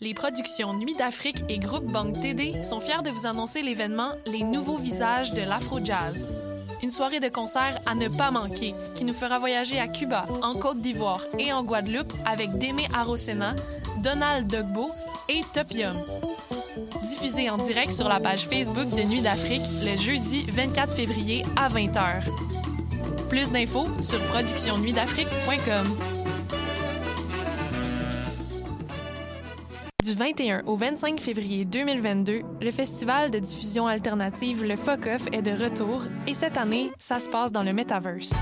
Les productions Nuit d'Afrique et Groupe Banque TD sont fiers de vous annoncer l'événement Les Nouveaux Visages de l'Afro-Jazz. Une soirée de concert à ne pas manquer qui nous fera voyager à Cuba, en Côte d'Ivoire et en Guadeloupe avec Démé Arosena, Donald Dogbo et Topium. Diffusé en direct sur la page Facebook de Nuit d'Afrique le jeudi 24 février à 20h. Plus d'infos sur productionnuitdafrique.com. Du 21 au 25 février 2022, le festival de diffusion alternative Le Fuck Off est de retour et cette année, ça se passe dans le Metaverse.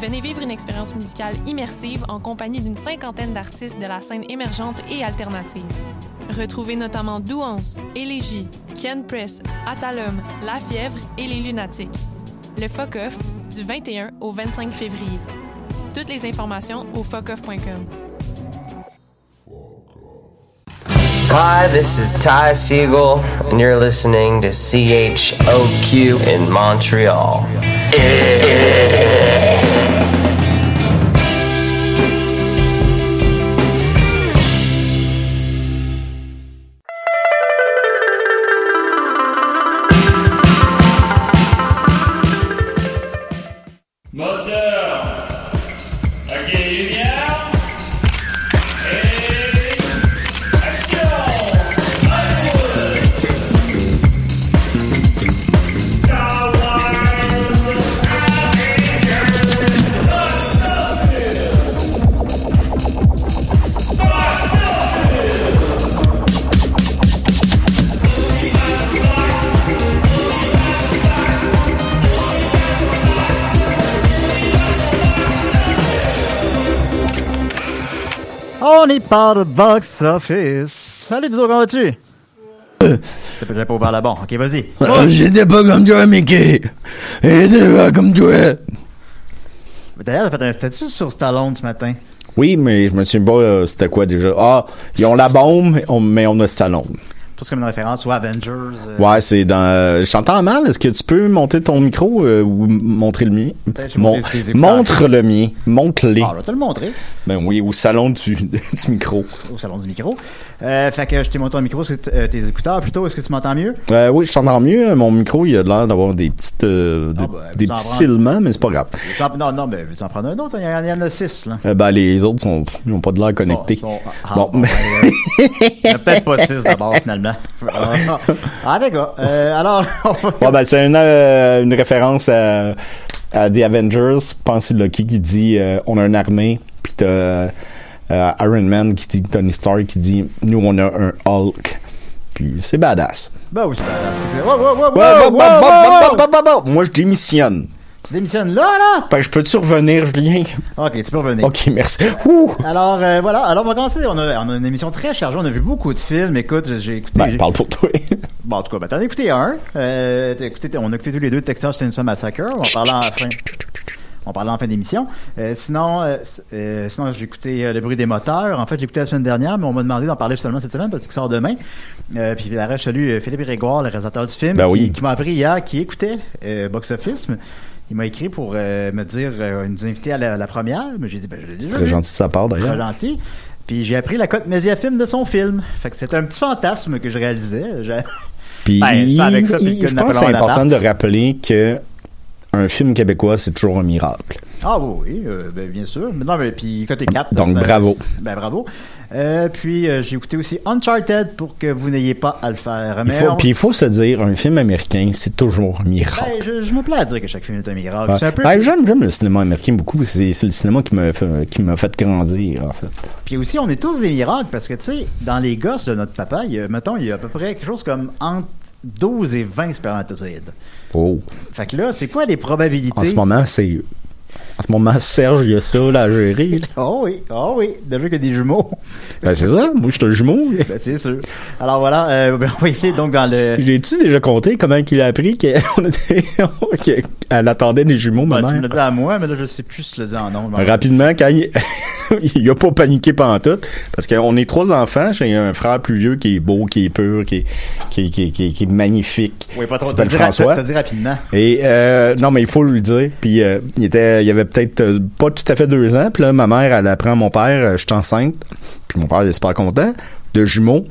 Venez vivre une expérience musicale immersive en compagnie d'une cinquantaine d'artistes de la scène émergente et alternative. Retrouvez notamment Douance, Élégie, Ken Press, Atalum, La Fièvre et Les Lunatiques. Le Fuck Off du 21 au 25 février. Toutes les informations au fuckoff.com. Hi, this is Ty Siegel, and you're listening to CHOQ in Montreal. On est par le box office. Salut Dodo, comment vas-tu? J'avais pas ouvert la bon. Ok, vas-y. J'étais pas comme toi, Mickey. J'étais pas comme toi. D'ailleurs, t'as fait un statut sur Stallone ce matin. Oui, mais je me souviens pas euh, c'était quoi déjà. Ah, ils ont la bombe, on- mais on a Stallone. Plus comme une référence aux Avengers. euh, Ouais, c'est dans. euh, je t'entends mal. Est-ce que tu peux monter ton micro euh, ou montrer le mien? Ben, Mon- montre le mien. Montre-les. Ah, je vais te le montrer Ben oui, au salon du, du micro. au salon du micro. Euh, fait que je t'ai monté ton micro, tes écouteurs plutôt. Est-ce que tu m'entends mieux? Oui, je t'entends mieux. Mon micro, il a l'air d'avoir des petites, des, Ah, ben, des vous en petits silements, mais c'est pas grave. Non, non, mais veux-tu en prendre un autre? Il y en, il y en a six, là. Ben, les autres sont, ils ont pas de l'air connectés. Sont- sont- ah, bon, bon, mais- ouais, ouais. Il y en a peut-être pas six d'abord, finalement. Ah, d'accord. Euh, alors, Ouais, ben, c'est une, euh, une référence à, à The Avengers. Je pense Loki qui dit euh, on a une armée, puis t'as euh, Iron Man qui dit Tony Stark qui dit nous on a un Hulk. Puis c'est badass. Ben oui, c'est badass. Moi je démissionne. Tu démissionnes là, là? Ben, je peux-tu revenir, Julien? Ok, tu peux revenir. Ok, merci. Ouh! Alors, euh, voilà. Alors, on va commencer. On a, on a une émission très chargée. On a vu beaucoup de films. Écoute, j'ai écouté. Ben, parle pour toi. Bon, en tout cas, ben, t'en as écouté un. Euh, écouté, on a écouté tous les deux Texas Chainsaw Massacre. On parlait en fin. On parlait en fin d'émission. Euh, sinon, euh, sinon j'ai écouté Le bruit des moteurs. En fait, j'ai écouté la semaine dernière, mais on m'a demandé d'en parler seulement cette semaine parce qu'il sort demain. Euh, puis la je salue Philippe Grégoire, le réalisateur du film, Ben qui, oui. qui m'a appris hier, qui écoutait Box Office. Il m'a écrit pour euh, me dire, euh, nous inviter à la, la première. Mais j'ai dit, ben, je l'ai dit. C'est très gentil de sa part Très d'ailleurs. gentil. Puis j'ai appris la cote Mediafilm de son film. Fait que c'était un petit fantasme que je réalisais. J'ai- Puis Ben, ça avec ça, puis il- je pense que c'est important de rappeler que un film québécois, c'est toujours un miracle. Ah oui, euh, ben, bien sûr. Mais non, mais puis côté 4. Donc, bravo. Ben bravo. Euh, puis euh, j'ai écouté aussi Uncharted pour que vous n'ayez pas à le faire. Il Mais faut, on- puis il faut se dire, un film américain, c'est toujours un miracle. ben, je, je me plais à dire que chaque film est un miracle. Ouais. Peu. Ben, j'aime, j'aime le cinéma américain beaucoup. C'est, c'est le cinéma qui m'a fait, qui m'a fait grandir, en fait. Puis aussi, on est tous des miracles parce que, tu sais, dans les gosses de notre papa, il y a, mettons, il y a à peu près quelque chose comme entre 12 et 20 spermatozoïdes. Oh. Fait que là, c'est quoi les probabilités? En ce moment, c'est En ce moment, Serge, il y a ça là, à gérer. Oh oui, oh oui, déjà que des jumeaux. Ben, c'est ça. Moi, je suis un jumeau. Ben, c'est sûr. Alors voilà, euh, ben, aller donc dans le... J'ai-tu déjà compté comment qu'il a appris qu'elle était- qu'elle attendait des jumeaux, ma Ben, tu me mère? l'as dit à moi, mais là, je sais plus si tu le dis en nom. Rapidement, quand il, il a pas paniqué pendant tout, parce qu'on est trois enfants, j'ai un frère plus vieux qui est beau, qui est pur, qui est, qui est, qui est, qui est- qui est magnifique. Oui, pas trop. Il s'appelle François. dit rapidement. Et euh, non, mais il faut lui dire. Puis euh, il était, il avait peut-être euh, pas tout à fait deux ans. Puis là, ma mère, elle apprend à mon père, euh, je suis enceinte. Puis mon père il est super content. De jumeaux.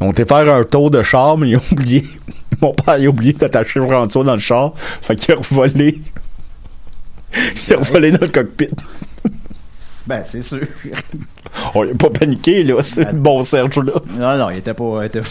Ils ont été faire un tour de char, mais ils ont oublié. Mon père il a oublié d'attacher François dans le char. Fait qu'il a revolé. il a revolé dans le cockpit. Ben, c'est sûr. On il a pas paniqué, là. C'est le bon Serge, là. Non, non, il était pas... il était-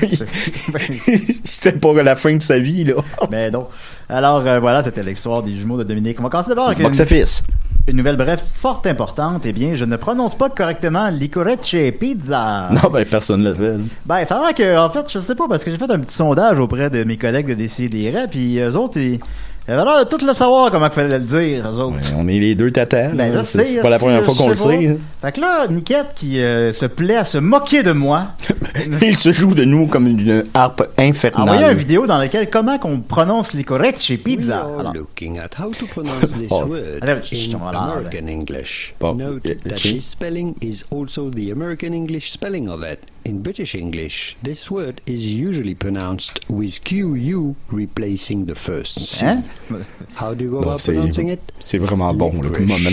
C'était pas la fin de sa vie, là. Mais non. Alors, euh, voilà, c'était l'histoire des jumeaux de Dominique. On va commencer d'abord avec une, Box office. une nouvelle bref fort importante. Eh bien, je ne prononce pas correctement Licorice Pizza. Non, ben, personne l'a fait. là. Ben, ça a l'air que, en fait, je sais pas, parce que j'ai fait un petit sondage auprès de mes collègues de DCDR, puis eux autres, ils, ils avaient l'air de tout le savoir comment il fallait le dire, eux autres. Ouais, on est les deux tatas. Ben, là. C'est pas la première fois qu'on le sait. Fait que là, Niquette qui euh, se plaît à se moquer de moi, Il se joue de nous comme une harpe a envoyé une infernale. vidéo dans laquelle comment qu'on prononce Licorice We Pizza. are Alors, looking at how to pronounce this Oh. word in American English. Note euh, that this spelling is also the American English spelling of it. In British English, this word is usually pronounced with QU replacing the first C. hein? How do you go Non, about pronouncing it? C'est vraiment bon, là, comme moment.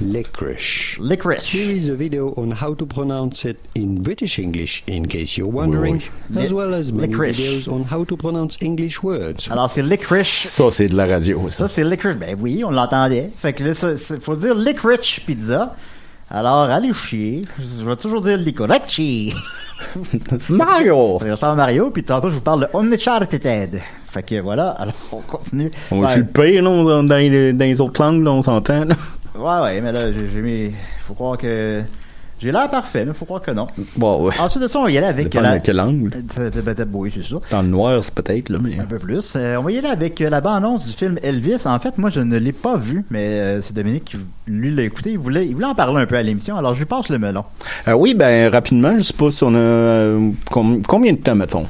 Licorice. Licorice. Here is a video on how to pronounce it in British English, in case you're wondering, oui. as well as many Licorice. videos on how to pronounce English words. Alors, c'est Licorice. Ça, c'est de la radio, ça. Ça, c'est Licorice. Ben oui, on l'entendait. Fait que là, ça, c'est- faut dire Licorice Pizza. Alors, allez chier. Je vais toujours dire Licorice. Mario! Ça ressemble à Mario, puis tantôt, je vous parle de Uncharted. Fait que voilà, alors, on continue. On va le pire, là, dans, les, dans les autres langues, là, on s'entend. là? Ouais, ouais, mais là, j'ai mis. Faut croire que. J'ai l'air parfait, mais faut croire que non. Bon, ouais. Ensuite de ça, on va y aller avec. La... de quelle langue. Euh, ben, ben, Oui, c'est ça. Dans le noir, c'est peut-être, là, mais... Un peu plus. Euh, on va y aller avec euh, la bande-annonce du film Elvis. En fait, moi, je ne l'ai pas vu, mais euh, c'est Dominique qui, lui, l'a écouté. Il voulait, il voulait en parler un peu à l'émission, alors je lui passe le melon. Euh, oui, ben, rapidement, je sais pas si on a... com- combien de temps, mettons?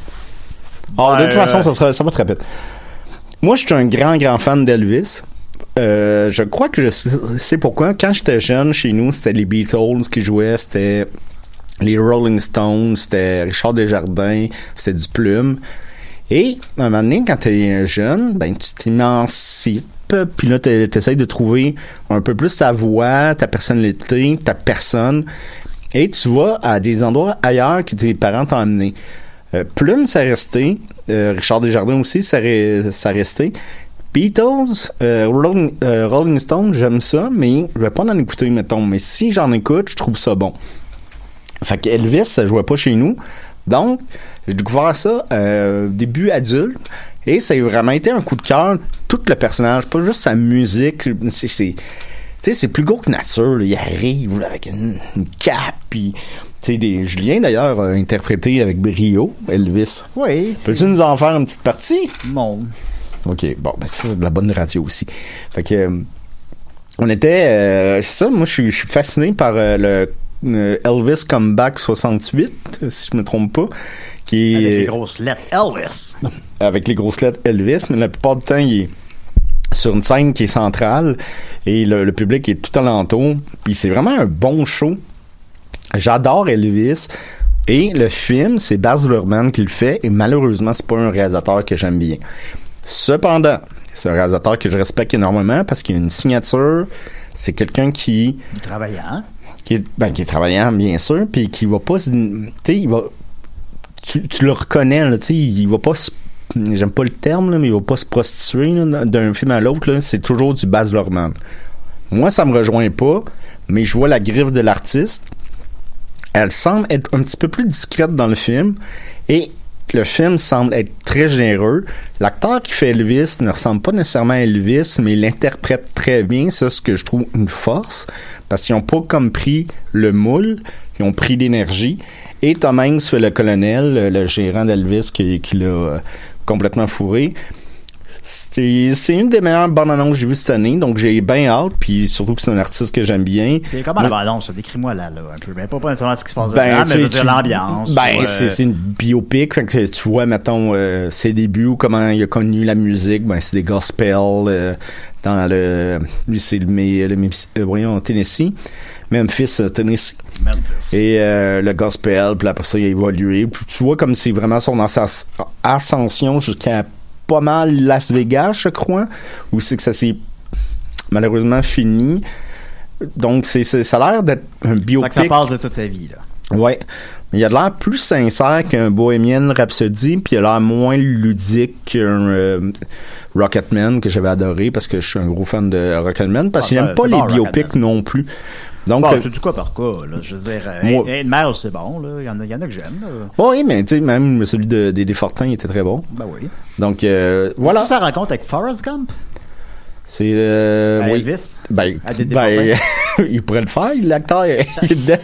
Ah, de Ben, toute façon, euh, ça, sera, ça va très rapide. Moi, je suis un grand, grand fan d'Elvis. Euh, je crois que je sais pourquoi. Quand j'étais jeune, chez nous, c'était les Beatles qui jouaient, c'était les Rolling Stones, c'était Richard Desjardins, c'était du Plume. Et, à un moment donné, quand t'es jeune, ben, tu t'émancipes, puis là, t'es- t'essayes de trouver un peu plus ta voix, ta personnalité, ta personne. Et tu vas à des endroits ailleurs que tes parents t'ont amené. Euh, Plume, ça resté. Euh, Richard Desjardins aussi, ça, re- ça resté. Beatles, euh, Rolling, euh, Rolling Stone, j'aime ça, mais je vais pas en écouter, mettons. Mais si j'en écoute, je trouve ça bon. Fait que Elvis, ça jouait pas chez nous. Donc, j'ai découvert ça euh, début adulte. Et ça a vraiment été un coup de cœur, tout le personnage, pas juste sa musique. C'est, c'est, tu sais, c'est plus gros que nature. là. Il arrive avec une, une cape, puis... Tu sais, des, Julien, d'ailleurs, a interprété avec brio Elvis. Oui, Peux-tu nous en faire une petite partie? mon. OK, bon, ben ça, c'est de la bonne radio aussi. Fait que... euh, on était... euh, c'est ça, moi, je suis- fasciné par euh, le euh, Elvis Comeback 68, euh, si je me trompe pas, qui Avec les grosses lettres. Elvis. avec les grosses lettres Elvis, mais la plupart du temps, il est sur une scène qui est centrale et le, le public est tout alentour. Puis c'est vraiment un bon show. J'adore Elvis. Et le film, c'est Baz Luhrmann qui le fait et malheureusement, c'est pas un réalisateur que j'aime bien. Cependant, c'est un réalisateur que je respecte énormément parce qu'il a une signature. C'est quelqu'un qui travaillant. qui est, ben, qui est travaillant, bien sûr, puis qui va pas se. Tu sais, il va. Tu, tu le reconnais, là, tu sais, il va pas se. J'aime pas le terme, là, mais il va pas se prostituer d'un film à l'autre. C'est toujours du Baz Luhrmann. Moi, ça me rejoint pas, mais je vois la griffe de l'artiste. Elle semble être un petit peu plus discrète dans le film et le film semble être très généreux. L'acteur qui fait Elvis ne ressemble pas nécessairement à Elvis, mais il l'interprète très bien. Ça, c'est ce que je trouve une force parce qu'ils ont pas comme pris le moule, ils ont pris l'énergie. Et Tom Hanks fait le colonel, le, le gérant d'Elvis qui, qui l'a euh, complètement fourré. C'est une des meilleures bandes annonces que j'ai vues cette année, donc j'ai bien hâte, puis surtout que c'est un artiste que j'aime bien. Et comment la balance, ça? décris-moi là, là, un peu. Ben, pas, pas nécessairement ce qui se passe Ben, dedans, mais tu- l'ambiance. Ben, euh, c'est une biopic, fait que tu vois, mettons, euh, ses débuts, ou comment il a connu la musique, ben, c'est des gospels, euh, dans le, lui, c'est le, le, Memphis- euh, voyons, Tennessee, Memphis, euh, Tennessee. Memphis. Et euh, le gospel, puis après ça, il a évolué. Puis tu vois comme c'est vraiment son ascens- ascension jusqu'à pas mal Las Vegas, je crois, où c'est que ça s'est malheureusement fini. Donc, c'est, ça a l'air d'être un biopic. ça passe de toute sa vie, là. Ouais. Il a l'air plus sincère qu'un Bohemian Rhapsody, puis il a l'air moins ludique qu'un euh, Rocketman que j'avais adoré parce que je suis un gros fan de Rocketman parce que Ah, j'aime pas les biopics Rocketman. non plus. Donc, Bon, euh, c'est du cas par cas, là? Je veux dire, euh, Moi- Miles, c'est bon, là. Il y en a, y en a que j'aime, là. oui, mais tu sais, même celui de Dédé Fortin il était très bon. Ben oui. Donc, euh, Voilà. ça rencontre avec Forrest Gump? C'est. Euh, oui. Elvis? Ben, ben il pourrait le faire, l'acteur est dedans.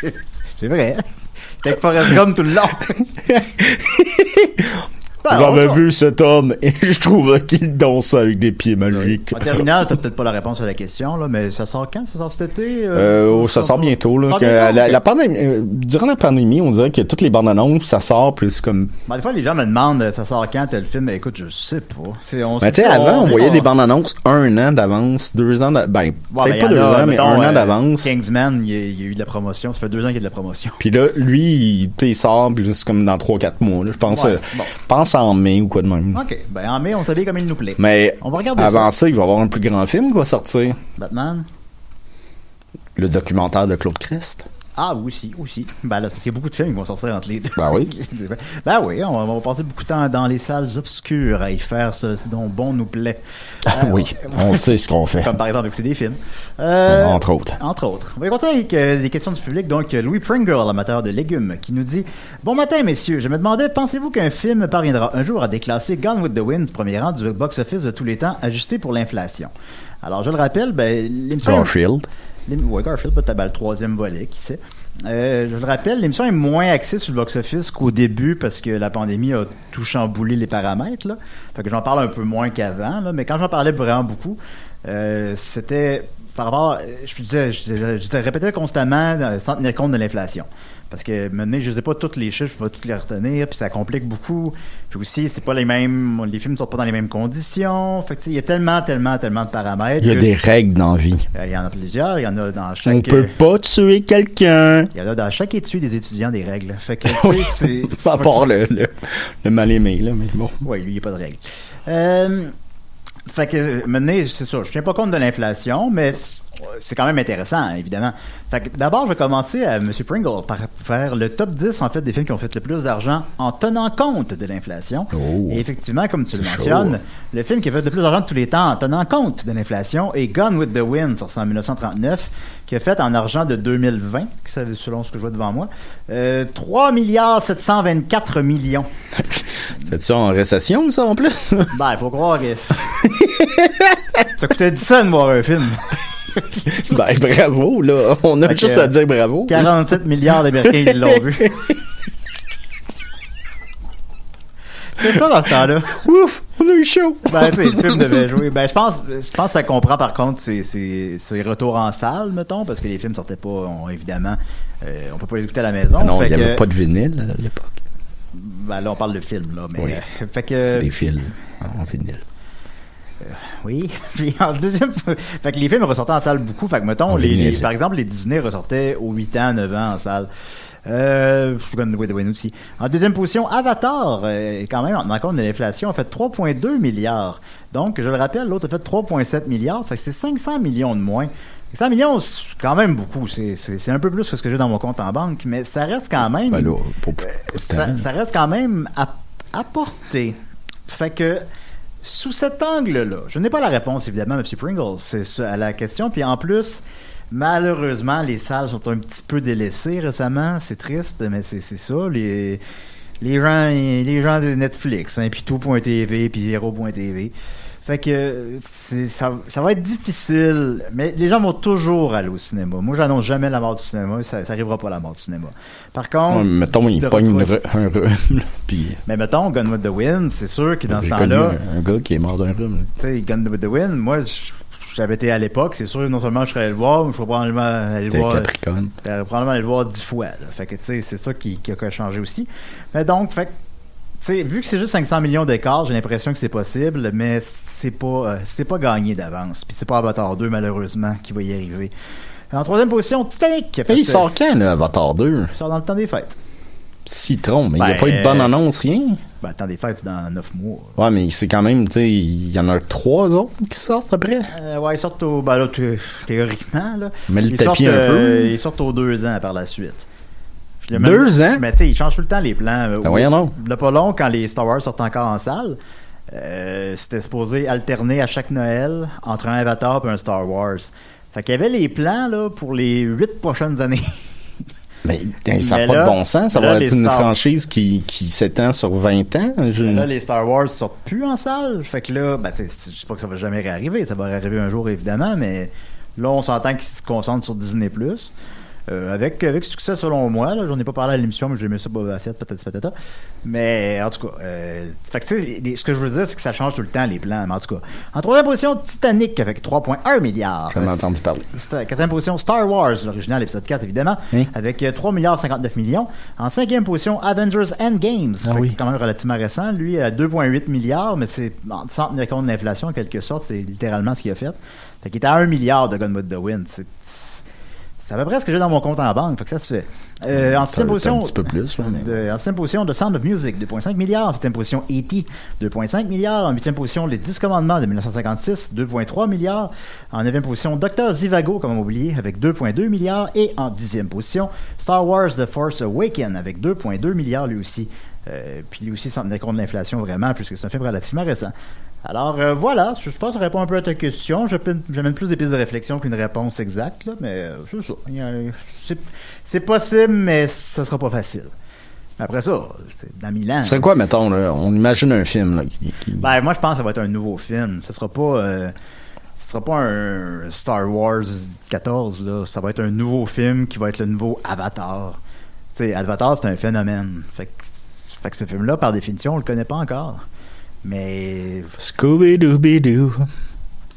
C'est- C'est vrai. T'es avec Forrest Gump tout le long. Ben, J'avais vu cet homme et je trouve qu'il danse avec des pieds magiques. En terminant, t'as peut-être pas la réponse à la question, là, mais ça sort quand? Ça sort cet été? Euh, oh, ça sort bientôt là. Ça sort que bientôt, la, ok. la pandémie, euh, durant la pandémie, on dirait que toutes les bandes annonces, ça sort, puis c'est comme. Ben, des fois, les gens me demandent, euh, ça sort quand tel film? Écoute, je sais pas. On Mais sait tu sais, avant, on voyait on- des bandes annonces un an d'avance, deux ans, d'a- ben Ouais, peut-être ben, pas deux ans, mais un an euh, d'avance. Kingsman, il y, a, il y a eu de la promotion. Ça fait deux ans qu'il y a de la promotion. Puis là, lui, il, sort, puis c'est comme dans trois, quatre mois. Je pense, euh, bon. Pense en mai ou quoi de même. OK. Ben, en mai, on s'habille comme il nous plaît. Mais On va regarder avant ça. ça. il va y avoir un plus grand film qui va sortir. Batman? Le documentaire de Claude Christ. Ah, aussi, aussi. Ben là, parce qu'il y a beaucoup de films qui vont sortir entre les deux. Ben oui. ben oui, on va, on va passer beaucoup de temps dans les salles obscures à y faire ce, dont bon nous plaît. Euh, oui, on sait ce qu'on fait. Comme par exemple écouter des films. Euh, Entre autres. Entre autres. On va y continuer avec euh, des questions du public. Donc, euh, Louis Pringle, amateur de légumes, qui nous dit Bon matin, messieurs. Je me demandais, pensez-vous qu'un film parviendra un jour à déclasser Gone with the Wind premier rang du box-office de tous les temps, ajusté pour l'inflation Alors, je le rappelle, ben, l'émission. Garfield. Ouais, Garfield, peut-être ben, le troisième volet, qui sait. Euh, je le rappelle, l'émission est moins axée sur le box-office qu'au début parce que la pandémie a tout chamboulé les paramètres. Là. Fait que j'en parle un peu moins qu'avant, là, mais quand j'en parlais vraiment beaucoup, euh, c'était par rapport, je disais, je, répétais constamment euh, sans tenir compte de l'inflation. Parce que maintenant, je sais pas tous les chiffres, je vais pas tous les retenir, puis ça complique beaucoup. Puis aussi, c'est pas les mêmes, les films sortent pas dans les mêmes conditions. Fait il y a tellement, tellement, tellement de paramètres. Il y a des règles dans la vie. euh, Il y en a plusieurs, il y en a dans chaque. On peut pas tuer quelqu'un. Il y en a dans chaque étude des étudiants des règles. Fait que, sais, c'est. À part le, le, le mal-aimé, là, mais bon. Oui, lui, il n'y a pas de règles. Euh, fait que, maintenant, c'est ça. Je tiens pas compte de l'inflation, mais c'est- quand même intéressant, évidemment. Fait que, d'abord, je vais commencer à M. Pringle par faire le top 10, en fait, des films qui ont fait le plus d'argent en tenant compte de l'inflation. Oh. Et effectivement, comme tu le mentionnes, chaud. le film qui a fait le plus d'argent de tous les temps en tenant compte de l'inflation est Gone with the Wind, sorti en 1939, qui a fait en argent de 2020, qui c'est selon ce que je vois devant moi, euh, 3 milliards 724 millions. C'est ça en récession, ça, en plus? Ben, il faut croire que. ça coûtait 10 cents de voir un film. ben, bravo, là. On a Fait juste à dire bravo. 47 milliards d'Américains qui l'ont vu. C'était ça dans ce temps-là. Ouf, on a eu chaud. Ben, tu sais, le film devait jouer. Ben, je pense, je pense que ça comprend par contre ses, ses, ses retours en salle, mettons, parce que les films sortaient pas, on- évidemment, euh, on peut pas les écouter à la maison. Ah non, il n'y avait pas de vinyle à l'époque. Ben, là, on parle de film, là, mais. Oui. euh, fait que. Des en vinyle. Oui. Puis en deuxième, fait que les films ressortaient en salle beaucoup. Fait que mettons, les, par exemple, les Disney ressortaient aux 8 ans, 9 ans en salle. Euh, aussi. En deuxième position, Avatar, euh, quand même, en tenant compte de l'inflation, a fait 3,2 milliards. Donc, je le rappelle, l'autre a fait 3,7 milliards. Fait que c'est 500 millions de moins. 500 millions, c'est quand même beaucoup. C'est- un peu plus que ce que j'ai dans mon compte en banque, mais ça reste quand même. Ben là, pas de ça, reste quand même portée. Fait que, sous cet angle-là, je n'ai pas la réponse, évidemment, M. Pringles, c'est à la question. Puis en plus, malheureusement, les salles sont un petit peu délaissées récemment. C'est triste, mais c'est ça. Les, les, gens, les gens de Netflix, hein, puis tout.tv, puis Hero.tv. Fait que c'est, ça, ça va être difficile, mais les gens vont toujours aller au cinéma. Moi, j'annonce jamais la mort du cinéma, ça, ça arrivera pas la mort du cinéma. Par contre, Ouais, mettons, il pogne re- un rhume, puis mais mettons, Gun with the Wind, c'est sûr que dans ce temps-là, un, gars qui est mort d'un rhume. tu sais, Gun with the Wind, moi, j'avais été à l'époque, c'est sûr, non seulement je serais allé le voir, mais je serais probablement aller le voir. Capricorne. Probablement aller le voir dix fois. là. Fait que, tu sais, c'est ça qui, qui a changé aussi. Mais donc, fait sais, vu que c'est juste 500 millions d'écart, j'ai l'impression que c'est possible, mais c'est pas, euh, c'est pas gagné d'avance. Puis c'est pas Avatar 2, malheureusement, qui va y arriver. En troisième position, Titanic. Hey, il sort quand, là, Avatar 2? Il sort dans le temps des fêtes. Citron, mais il n'y a Ben, pas eu de bonne euh, annonce, rien? Ben, le temps des fêtes, c'est dans neuf mois. Ouais, mais c'est quand même, tu sais, il y en a trois autres qui sortent après. Euh, ouais, ils sortent au. Ben là, thé- théoriquement, là. Mais le ils tapis sortent, un peu. euh, Ils sortent aux deux ans par la suite. Deux ans? Mais tu sais, ils changent tout le temps les plans. Ben voyons donc. Le pas long, quand les Star Wars sortent encore en salle, euh, c'était supposé alterner à chaque Noël entre un Avatar et un Star Wars. Fait qu'il y avait les plans là, pour les huit prochaines années. Mais hein, ça n'a pas là- de bon sens. Ça là, va être une Star- franchise qui, qui s'étend sur 20 ans. Je- Là, les Star Wars sortent plus en salle. Fait que là, ben, je sais pas que ça va jamais réarriver. Ça va arriver un jour, évidemment, mais là, on s'entend qu'ils se concentrent sur Disney+. Euh, avec, avec succès, selon moi. Là, j'en ai pas parlé à l'émission, mais j'ai aimé ça Boba Fett, peut-être, peut-être. Mais, en tout cas, euh, fait que, tu sais, les- ce que je veux dire, c'est que ça change tout le temps, les plans. Mais en tout cas, en troisième position, Titanic, avec 3,1 milliards. J'en ai entendu parler. C'était- Quatrième position, Star Wars, l'original épisode 4, évidemment, Hein? avec euh, 3 milliards 59 millions. En cinquième position, Avengers Endgames, Ah oui. quand même relativement récent. Lui, à 2,8 milliards, mais c'est en- sans tenir compte de l'inflation, en quelque sorte, c'est littéralement ce qu'il a fait. Fait qu'il était à 1 milliard de Gun with the Wind. C'est c'est à peu près ce que j'ai dans mon compte en banque, fait que ça se fait. Euh, en sixième position, un petit peu plus, là, mais- de- en sixième position, The Sound of Music, 2,5 milliards. En septième position, E.T., 2,5 milliards. En huitième position, Les 10 commandements de 1956, 2,3 milliards. En neuvième position, Dr. Zivago, comme on oublié, avec 2,2 milliards. Et en dixième position, Star Wars The Force Awakens, avec 2,2 milliards lui aussi. Euh, puis lui aussi, sans tenir compte de l'inflation vraiment, puisque c'est un film relativement récent. Alors euh, voilà, je pense que ça répond un peu à ta question. J'amène plus des pistes de réflexion qu'une réponse exacte, là, mais euh, c'est ça. C'est- C'est possible, mais ça sera pas facile. Après ça, c'est dans Milan. Ce serait quoi, mettons, là? On imagine un film, là, qui, qui- Ben, moi, je pense que ça va être un nouveau film. Ce sera pas, euh, ce sera pas un Star Wars 14, là. Ça va être un nouveau film qui va être le nouveau Avatar. Tu sais, Avatar, c'est un phénomène. Fait que, fait que ce film-là, par définition, on le connaît pas encore. Mais Scooby-Dooby-Doo.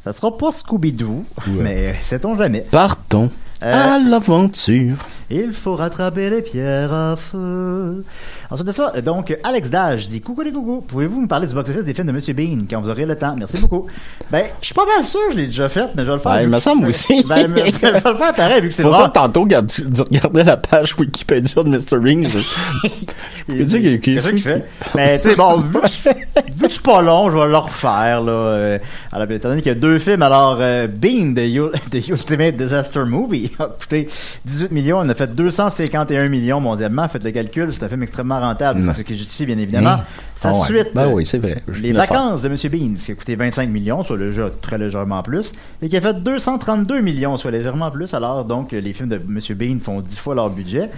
ça sera pas Scooby-Doo, mais sait-on jamais. Partons Euh, à l'aventure. Il faut rattraper les pierres à feu. Ensuite de ça, donc, Alex Dage dit Coucou les coucou, pouvez-vous me parler du box-office des films de Monsieur Bean quand vous aurez le temps? Merci beaucoup. Ben, je suis pas mal sûr, je l'ai déjà fait, mais je vais le faire. Ben, il me semble aussi. Ben, je vais le faire pareil, vu que c'est pour ça que tantôt, quand tu, tu regardais la page Wikipédia de Mr. Ring, je... Dire qu'il- Qu'est-ce que je fais? Mais, tu sais, bon, vu que, c'est pas long, je vais le refaire, là. Euh, alors, étant donné qu'il y a deux films, alors, euh, Bean, The, Ultimate Disaster Movie, a coûté 18 millions, a fait 251 millions mondialement. Faites le calcul, c'est un film extrêmement rentable, Non. ce qui justifie, bien évidemment, Hein? sa Ah ouais. suite. Ben oui, c'est vrai. Je Les le faire. vacances de M. Bean, ce qui a coûté 25 millions, soit déjà très légèrement plus, et qui a fait 232 millions, soit légèrement plus. Alors, donc, les films de M. Bean font 10 fois leur budget.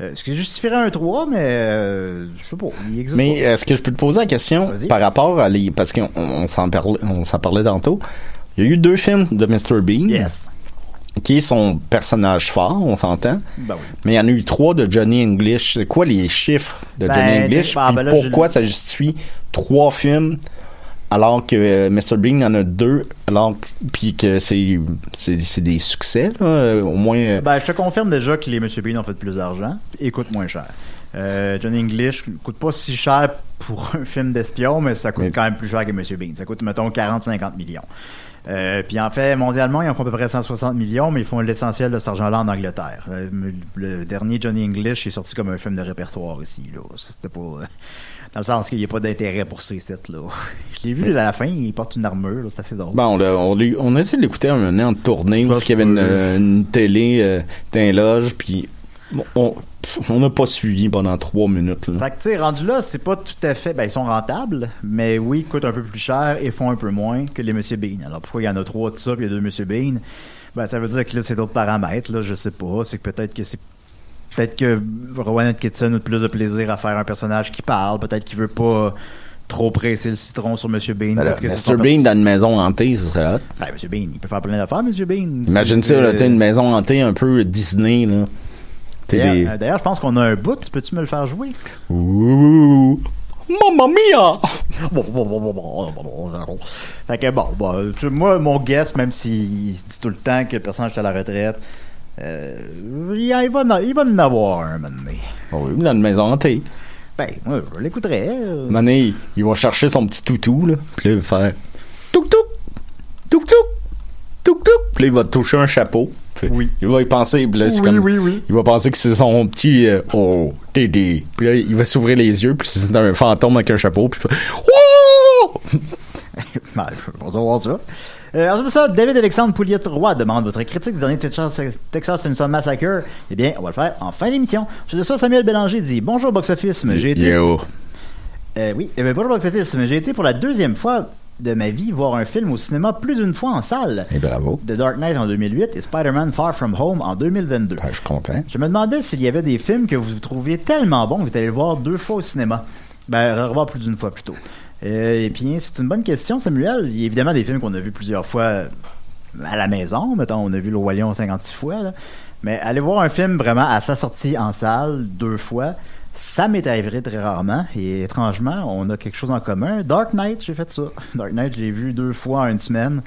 Euh, ce qui justifierait un 3, mais euh, je sais pas, il existe Mais est-ce que je peux te poser la question par rapport à les. Parce qu'on on s'en parlait, on s'en parlait tantôt. Il y a eu deux films de Mr. Bean, Yes. Qui est son personnage fort, on s'entend. Ben oui. Mais il y en a eu trois de Johnny English. C'est quoi les chiffres de Ben, Johnny English? ah, Puis ben là, pourquoi ça justifie trois films alors que euh, Mr. Bean en a deux, alors que- puis que c'est des succès là, au moins. euh, Ben, je te confirme déjà que les Monsieur Bean ont fait plus d'argent et coûtent moins cher. Euh, Johnny English coûte pas si cher pour un film d'espion, mais ça coûte Mais- quand même plus cher que Monsieur Bean. Ça coûte, mettons, 40-50 millions. Euh, puis en fait, mondialement, ils en font à peu près 160 millions, mais ils font l'essentiel de cet argent-là en Angleterre. Euh, le dernier Johnny English est sorti comme un film de répertoire ici. Là. C'était pas... euh, Dans le sens qu'il n'y a pas d'intérêt pour ça ici. Là. Je l'ai vu à la fin, il porte une armure. là, C'est assez drôle. Bon, on, on, a essayé de l'écouter un moment en tournée, parce qu'il y avait une, une télé euh, dans les loges, puis bon, on on n'a pas suivi pendant trois minutes. Là. Fait que, tu sais, rendu là, c'est pas tout à fait. Ben, ils sont rentables, mais oui, ils coûtent un peu plus cher et font un peu moins que les Monsieur Bean. Alors, pourquoi il y en a trois de ça, puis il y a deux Monsieur Bean? Ben, ça veut dire que là, c'est d'autres paramètres, là, je sais pas. C'est que peut-être que c'est. Peut-être que Rowan Atkinson a plus de plaisir à faire un personnage qui parle. Peut-être qu'il veut pas trop presser le citron sur Monsieur Bean. Ben parce que Mr. Bean dans une maison hantée, ce serait hot. Ben, Monsieur Bean, il peut faire plein d'affaires, Monsieur Bean. Imagine ça, là, t'as euh, une maison hantée un peu Disney, là. T'es D'ailleurs, des... euh, D'ailleurs, je pense qu'on a un bout. Peux-tu me le faire jouer? Ouh. Mamma mia! Bon, bon, bon, bon, bon, bon, bon, bon. Fait que bon, bon, tu- moi, mon guess, même s'il dit tout le temps que le personnage est à la retraite, euh, il, il va, en- il va en avoir un moment donné. Ah oui, dans une maison hantée. Ben, moi, je l'écouterais. euh. Mané, il va chercher son petit toutou, là. Puis là, il va faire touk touk, touk touk, touk touk. Puis là, il va toucher un chapeau. Oui. Il va y penser, puis là, c'est Oui, comme. oui, oui. Il va penser que c'est son petit. euh, oh, Dédé. Puis là, il va s'ouvrir les yeux, puis c'est un fantôme avec un chapeau, puis il fait. Ben, je pas savoir ça. Euh, ensuite de ça, David Alexandre Pouliot-Roy demande votre critique du dernier Texas, Texas Chainsaw Massacre. Eh bien, on va le faire en fin d'émission. Ensuite de ça, Samuel Bélanger dit Bonjour Box Office, j'ai été. Yo. Euh, oui, eh bien, bonjour Box Office, j'ai été pour la deuxième fois de ma vie voir un film au cinéma plus d'une fois en salle. Et bravo. The Dark Knight en 2008 et Spider-Man Far From Home en 2022. Ben, je suis content. Je me demandais s'il y avait des films que vous trouviez tellement bons que vous allez le voir deux fois au cinéma. Ben, revoir plus d'une fois plutôt. Euh, et puis, c'est une bonne question, Samuel. Il y a évidemment des films qu'on a vus plusieurs fois euh, à la maison. Mettons, on a vu Le Roi Lion 56 fois. là. Mais aller voir un film vraiment à sa sortie en salle deux fois, ça m'est arrivé très rarement. Et étrangement, on a quelque chose en commun. Dark Knight, j'ai fait ça. Dark Knight, je l'ai vu deux fois en une semaine.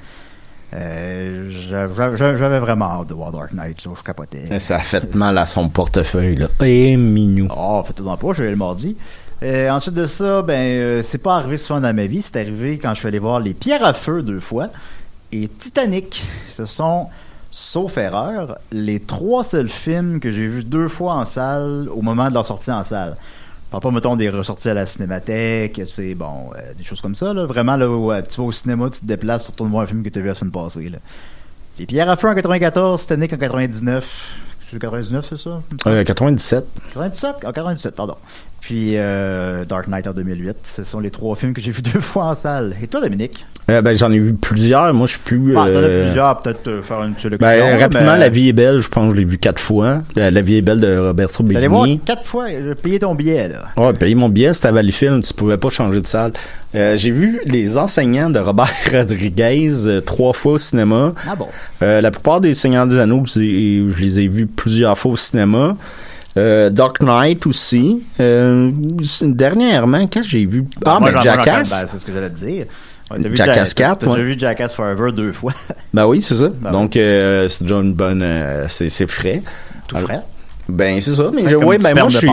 Euh, j'avais vraiment hâte de voir Dark Knight. là. Je capotais. Ça a fait mal à son portefeuille, là. Eh, mignon. Oh, faites-en pas, je vais le mardi. Euh, ensuite de ça, ben, euh, c'est pas arrivé souvent dans ma vie. C'est arrivé quand je suis allé voir Les Pierres à Feu deux fois et Titanic. Ce sont, sauf erreur, les trois seuls films que j'ai vus deux fois en salle au moment de leur sortie en salle. Je parle pas, mettons, des ressorties à la cinémathèque, c'est bon, euh, des choses comme ça. Là. Vraiment, là, euh, tu vas au cinéma, tu te déplaces, tu retournes voir un film que tu as vu la semaine passée. Les Pierres à Feu en 94, Titanic en 99. C'est 99, c'est ça? Euh, 97. 97? Ah, 97, pardon. Puis euh, Dark Knight en 2008. Ce sont les trois films que j'ai vus deux fois en salle. Et toi, Dominique? Euh, ben, j'en ai vu plusieurs. Moi, je suis plus. Ah, t'en as euh, plusieurs, peut-être euh, faire une sélection. Ben, rapidement, mais- La vie est belle, je pense que je l'ai vu quatre fois. La, vie est belle de Roberto T'allais voir Benigni. quatre fois, euh, payer ton billet, là. Ouais, payer mon billet, c'était à Valleyfield, tu pouvais pas changer de salle. Euh, j'ai vu Les enseignants de Robert Rodriguez euh, trois fois au cinéma. Ah bon? Euh, la plupart des Seigneurs des Anneaux, je, je les ai vus plusieurs fois au cinéma. Euh, Dark Knight aussi. Euh, dernièrement, quand j'ai vu... Ah, Moi, mais Jackass. ben, c'est ce que j'allais te dire. Ouais, vu Jackass Jack- 4, T'as déjà ouais. vu Jackass Forever deux fois? Ben oui, c'est ça. Ben Donc, euh, c'est déjà une bonne... euh, c'est c'est frais. Tout Alors, frais. Ben c'est ça, mais je, ouais, ben moi je suis,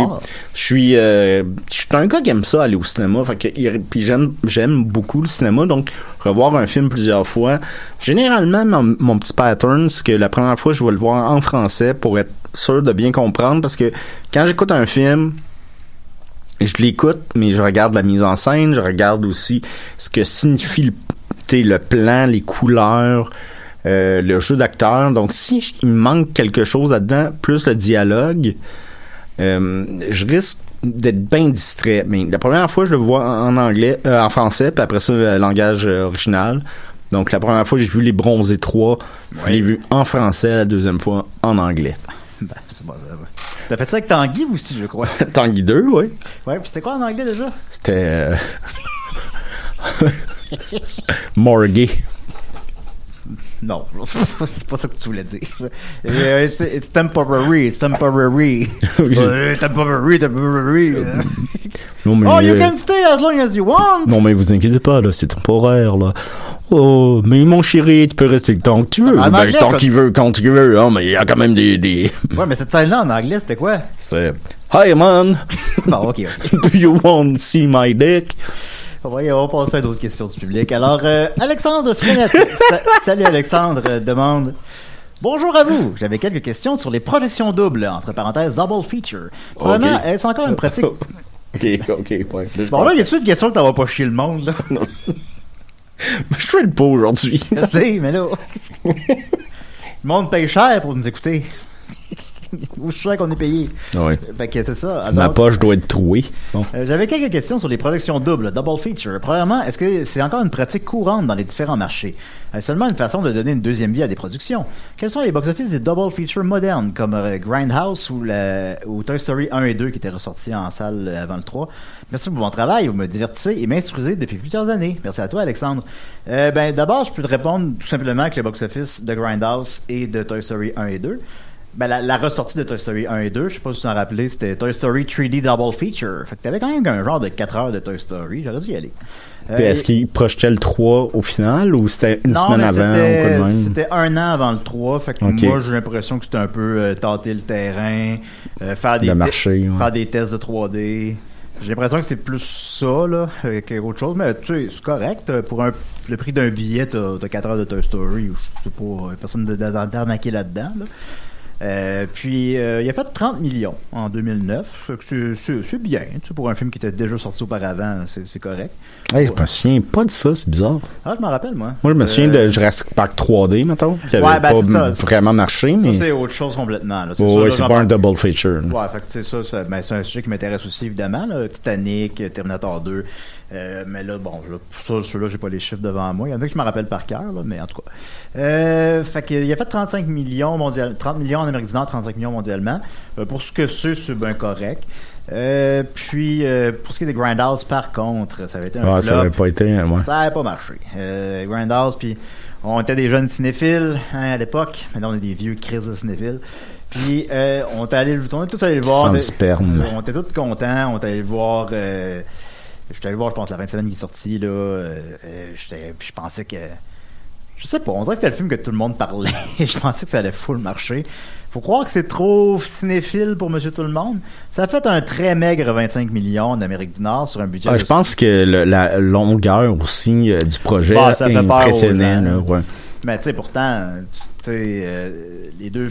je suis, euh, je suis un gars qui aime ça aller au cinéma, fait que puis j'aime, j'aime beaucoup le cinéma, donc revoir un film plusieurs fois. Généralement, mon, mon petit pattern, c'est que la première fois je vais le voir en français pour être sûr de bien comprendre, parce que quand j'écoute un film, je l'écoute, mais je regarde la mise en scène, je regarde aussi ce que signifie le plan, les couleurs, euh, le jeu d'acteur. Donc, si il manque quelque chose là-dedans, plus le dialogue, euh, je risque d'être bien distrait. Mais la première fois, je le vois en anglais, euh, en français, puis après ça, le langage original. Donc, la première fois, j'ai vu Les Bronzés 3. Je l'ai vu en français, la deuxième fois en anglais. Ben, c'est ouais. T'as fait ça avec Tanguy aussi, je crois. Tanguy 2, oui. ouais, puis c'était quoi en anglais déjà? C'était... Morgue. Non, c'est pas ça que tu voulais dire. Euh, it's, it's temporary, it's temporary. Euh, temporary, temporary. Non, mais, oh, you euh, can stay as long as you want. Non, mais vous inquiétez pas, là, c'est temporaire, là. Oh, mais mon chéri, tu peux rester le temps que tu veux. En Ben, anglais, le temps qu'il veut, quand il veut. Hein, mais il y a quand même des... des... Ouais, mais cette scène-là en anglais, c'était quoi? C'est... Hi, man! Ok, ok. Do you want to see my dick? On va passer à d'autres questions du public. Alors, euh, Alexandre Frenette. Sa- Salut Alexandre, euh, demande. Bonjour à vous. J'avais quelques questions sur les projections doubles, entre parenthèses, double feature. Premièrement, Ok. est-ce encore une pratique... Ok, ok, ouais. Là, Bon, là, y a-tu une question que t'en vas pas chier le monde, là? Je fais le pot aujourd'hui. Je sais, mais là... le monde paye cher pour nous écouter. Je sais qu'on est payé. Ouais. Fait que c'est ça. Ma poche doit être trouée. Bon. Euh, J'avais quelques questions sur les productions doubles, double feature. Premièrement, est-ce que c'est encore une pratique courante dans les différents marchés? est seulement une façon de donner une deuxième vie à des productions. Quels sont les box-office des double features modernes, comme euh, Grindhouse ou, la, ou Toy Story 1 et 2 qui étaient ressortis en salle euh, avant le 3? Merci pour mon travail, vous me divertissez et m'instruisez depuis plusieurs années. Merci à toi, Alexandre. Euh, ben, d'abord, je peux te répondre tout simplement que le box-office de Grindhouse et de Toy Story 1 et 2 ben, la, la ressortie de Toy Story 1 et 2, je sais pas si tu t'en rappelais, c'était Toy Story 3D Double Feature. Fait que t'avais quand même un genre de 4 heures de Toy Story, j'aurais dû y aller. Puis Euh, est-ce qu'il projetait le 3 au final ou c'était une non, semaine avant ou c'était- quoi de même? C'était un an avant le 3, fait que moi j'ai l'impression que c'était un peu euh, tâter le terrain, euh, faire des Le te- marché, ouais. faire des tests de 3D. J'ai l'impression que c'est plus ça là qu'autre chose, mais tu sais c'est correct. Euh, Pour un, le prix d'un billet, t'as as 4 heures de Toy Story. Je sais pas, euh, personne d'arnaquer là-dedans. Là. Euh, puis euh, il a fait 30 millions en 2009. Fait que c'est- bien. Tu sais, pour un film qui était déjà sorti auparavant, c'est correct. Hey, je me souviens pas de ça, c'est bizarre. Ah, je m'en rappelle, moi. Moi, je me souviens Euh, de Jurassic Park 3D, mettons, qui avait Ouais, ben, pas vraiment marché, Ça, c'est autre chose complètement. ouais, c'est pas un double feature. là. Ouais, fait que c'est ça, ça ben, c'est un sujet qui m'intéresse aussi évidemment, là, Titanic, Terminator 2. Euh, mais là, bon, là, pour ça, ceux-là, j'ai pas les chiffres devant moi. Il y en a que je me rappelle par cœur, là, mais en tout cas. Euh, fait il a fait 35 millions mondial, 30 millions en Amérique du Nord, 35 millions mondialement. Euh, pour ce que c'est, c'est bien correct. Euh, puis, euh, pour ce qui est des Grindhouse, par contre, ça avait été un Ouais, flop. ça avait pas été, euh, ouais. Ça n'avait pas marché. Euh, Grindhouse, puis on était des jeunes cinéphiles hein, à l'époque. Maintenant, on est des vieux crises de cinéphiles. Puis euh, on est allé, on est tous allés le voir. Sans de- sperme. On était tous contents. On est allé le voir. Euh, J'étais allé voir, je pense, la fin de semaine qui est sortie là. Euh, euh, je pensais que je sais pas, on dirait que c'était le film que tout le monde parlait. je pensais que ça allait full marcher. Faut croire que c'est trop cinéphile pour Monsieur Tout le Monde. Ça a fait un très maigre 25 millions en Amérique du Nord sur un budget. De je pense que le- la longueur aussi euh, du projet Bah, gens. là, ouais. Mais tu sais, pourtant, tu sais, euh, les deux.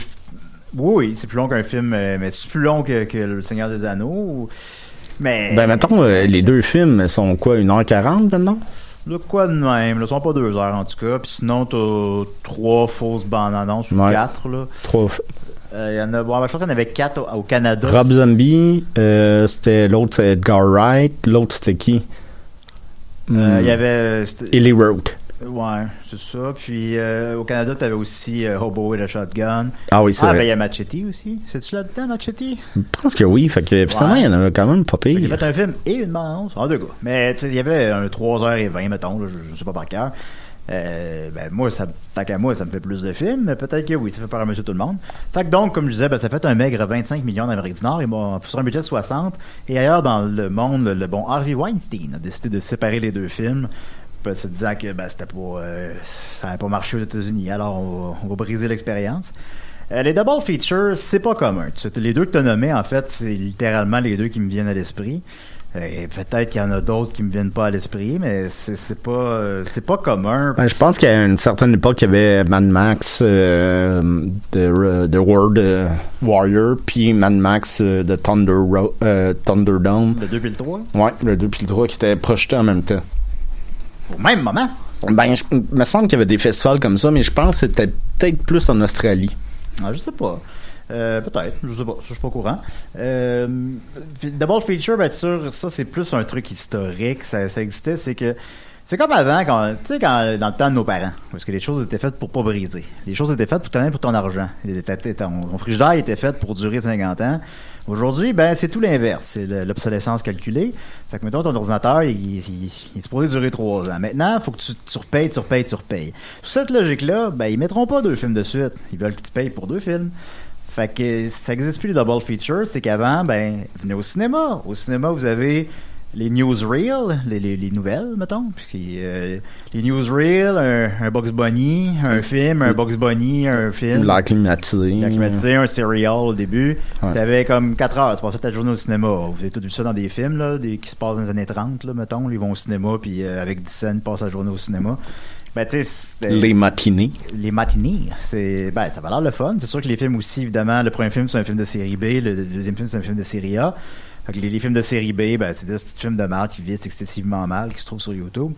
Oui, c'est plus long qu'un film, mais c'est plus long que, que Le Seigneur des Anneaux. ou- Mais. Ben, mettons, euh, les deux films sont quoi, 1h40 maintenant? Là, quoi de même? Là, sont pas deux heures en tout cas. Puis sinon, t'as trois fausses bandes annonces ou Ouais. quatre. Là. Trois. Euh, il y en a, bon, je pense qu'il y en avait quatre au, au Canada. Rob Zombie, euh, c'était l'autre, c'est Edgar Wright, l'autre, c'était qui? Euh, Hmm. Il y avait. c'était- Ellie Roth. Ouais, c'est ça. Puis euh, au Canada, t'avais aussi euh, Hobo et le Shotgun. Ah oui, c'est Ah, vrai. ben il y a Machete aussi. C'est-tu là-dedans, Machete? Je pense que oui, fait que finalement, Ouais. il y en avait quand même pas pire. a fait un film et une bande en deux gars. Mais il y avait un 3h20, mettons, là, je, je sais pas par cœur. Euh, ben moi, ça, tant qu'à moi, ça me fait plus de films, mais peut-être que oui, ça fait peur à monsieur tout le monde. Fait que donc, comme je disais, ben, ça fait un maigre 25 millions d'Amérique du Nord, et bon, sur un budget de 60. Et ailleurs dans le monde, le, le bon Harvey Weinstein a décidé de séparer les deux films, se disant que ben, c'était pas, euh, ça n'avait pas marché aux États-Unis, alors on va, on va briser l'expérience. Euh, les double features, c'est pas commun. Les deux que tu as nommés, en fait, c'est littéralement les deux qui me viennent à l'esprit. Euh, Et peut-être qu'il y en a d'autres qui me viennent pas à l'esprit, mais c'est c'est pas euh, c'est pas commun. Ben, je pense qu'à une certaine époque, il y avait Mad Max euh, de The World euh, Warrior, puis Mad Max de Thunder Ro- Thunderdome. Le 2 puis le 3, Ouais, le 2 puis le 3 qui étaient projetés en même temps. Au même moment. Ben, je- il me semble qu'il y avait des festivals comme ça, mais je pense que c'était peut-être plus en Australie. Ah, je sais pas. Euh, peut-être, je sais pas, je suis pas au courant. Euh, double feature, bien sûr, ça c'est plus un truc historique, ça, ça existait, c'est que c'est comme avant, quand, tu sais, quand, dans le temps de nos parents, parce que les choses étaient faites pour pas briser. Les choses étaient faites pour tenir pour ton argent. Ton, ton frigidaire était fait pour durer 50 ans. Aujourd'hui, ben, c'est tout l'inverse. C'est le- l'obsolescence calculée. Fait que, mettons, ton ordinateur, il, il, il est supposé durer 3 ans. Maintenant, il faut que tu, tu repayes, tu repayes, tu repayes. Sous cette logique-là, ben, ils mettront pas deux films de suite. Ils veulent que tu payes pour deux films. Fait que ça existe plus les double features, c'est qu'avant, ben, venez au cinéma. Au cinéma, vous avez les newsreels, les, les, les nouvelles, mettons. Puis, euh, les newsreels, un, un Bugs Bunny, un film, un Bugs Bunny, un film. L'air climatisé. L'air climatisé, un serial au début. Ouais. T'avais comme 4 heures, tu passais ta journée au cinéma. Vous avez tous vu ça dans des films, là, des, qui se passent dans les années 30, là, mettons. Ils vont au cinéma, puis euh, avec 10 cents, ils passent la journée au cinéma. Ben, Les matinées. les matinées, c'est ben ça va l'air le fun. C'est sûr que les films aussi, évidemment, le premier film c'est un film de série B, le deuxième film c'est un film de série A. Les, les films de série B, ben c'est des petits films de mal qui vissent excessivement mal, qui se trouvent sur YouTube.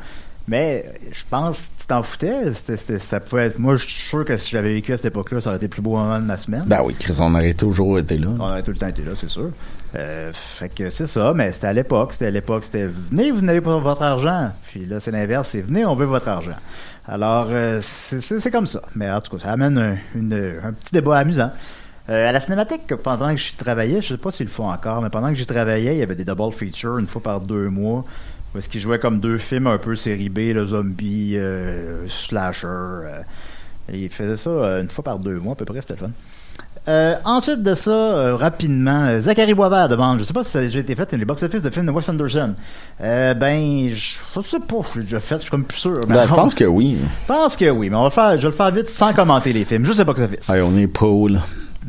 Mais je pense que tu t'en foutais. C'était- c'était- ça pouvait être. Moi, je suis sûr que si j'avais vécu à cette époque-là, ça aurait été le plus beau moment de ma semaine. Ben oui, Chris, on aurait toujours été là. On aurait tout le temps été là, c'est sûr. Euh, fait que c'est ça, mais c'était à l'époque. C'était à l'époque. C'était venez, vous n'avez pas votre argent. Puis là, c'est l'inverse. C'est venez, on veut votre argent. Alors, euh, c'est- c'est c'est comme ça. Mais en tout cas, ça amène un, une- un petit débat amusant. Euh, à la cinémathèque, pendant que j'y travaillais, je sais pas s'ils le font encore, mais pendant que j'y travaillais, il y avait des double features une fois par deux mois. Est-ce qu'ils jouaient comme deux films un peu série B, le zombie, euh, slasher. euh, et ils faisaient ça une fois par deux mois à peu près, c'était le fun. Euh, ensuite de ça, euh, rapidement, euh, Zachary Boisvert demande, je sais pas si ça a déjà été fait, les box-office de films de Wes Anderson. Ben, je sais pas, je l'ai déjà fait, je suis comme plus sûr. Ben, je pense que oui. je pense que oui, mais on va faire, je vais le faire vite sans commenter les films, juste le box-office. Hey, on est pas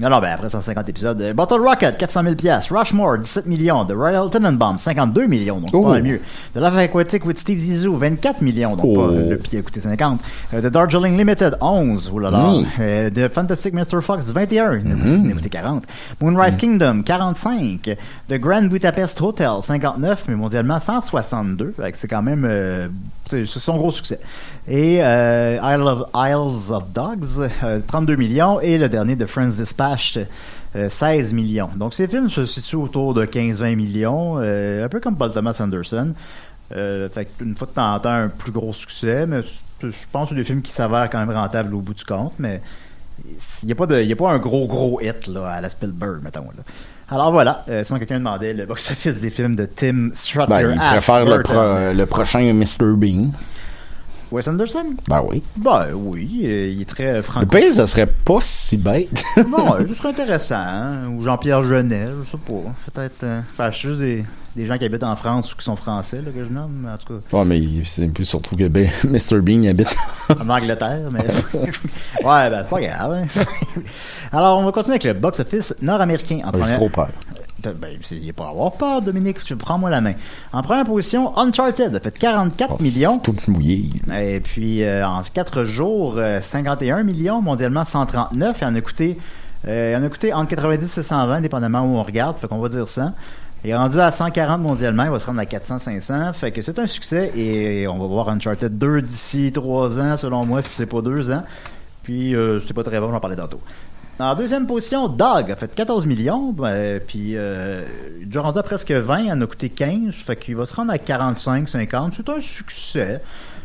non, ben après 150 épisodes. euh, Bottle Rocket, 400 000 piastres. Rushmore, 17 millions. The Royal Tenenbaum, 52 millions, donc Oh. pas mal mieux. The Life Aquatic with Steve Zissou, 24 millions, donc Oh. pas le pied a coûté 50. Euh, The Darjeeling Limited, 11, oh là là. Mm. The Fantastic Mr. Fox, 21, il Mm-hmm. a coûté 40. Moonrise Kingdom, 45. The Grand Budapest Hotel, 59, mais mondialement 162. Fait que c'est quand même, euh, c'est son gros succès. Et euh, Isles of Dogs, euh, 32 millions. Et le dernier, The Friends Dispatched, euh, 16 millions. Donc ces films se situent autour de 15-20 millions, euh, un peu comme Paul Thomas Anderson. Euh, fait une fois de temps en temps, un plus gros succès, mais je pense que des films qui s'avèrent quand même rentables au bout du compte, mais il n'y a, pas a pas un gros gros hit là, à la Spielberg, mettons. Là. Alors voilà, euh, sinon quelqu'un demandait le box-office des films de Tim Strutter. Ben, il préfère le, pro- le prochain Mr. Bean. Wes Anderson? Ben oui. Ben oui, euh, il est très Le franco. pire, ça serait pas si bête. Non, euh, ce serait intéressant. hein. Ou Jean-Pierre Jeunet, je sais pas. Peut-être. Euh, enfin, je des, gens qui habitent en France ou qui sont français, là, que je nomme. En tout cas, ouais, mais c'est plus surtout que ben, Mr. Bean il habite. en Angleterre, mais. ouais, ben, c'est pas grave. hein. Alors, on va continuer avec le box-office nord-américain. En J'ai première- trop peur. Ben, c'est- il n'y a pas à avoir peur, Dominique. Tu prends-moi la main. En première position, Uncharted a fait 44 Oh, millions. c'est Tout mouillé. Et puis, euh, en 4 jours, euh, 51 millions, mondialement 139. Il en a coûté, euh, en a coûté entre 90 et 120, dépendamment où on regarde. Fait qu'on va dire ça. Il est rendu à 140 mondialement, il va se rendre à 400-500. Fait que c'est un succès et on va voir Uncharted 2 d'ici 3 ans, selon moi, si c'est pas 2 ans. Puis, euh, c'était pas très bon, j'en parlais tantôt. En deuxième position, Dog a fait 14 millions, ben, puis euh, il rendu à presque 20, il en a coûté 15, fait qu'il va se rendre à 45, 50. C'est un succès.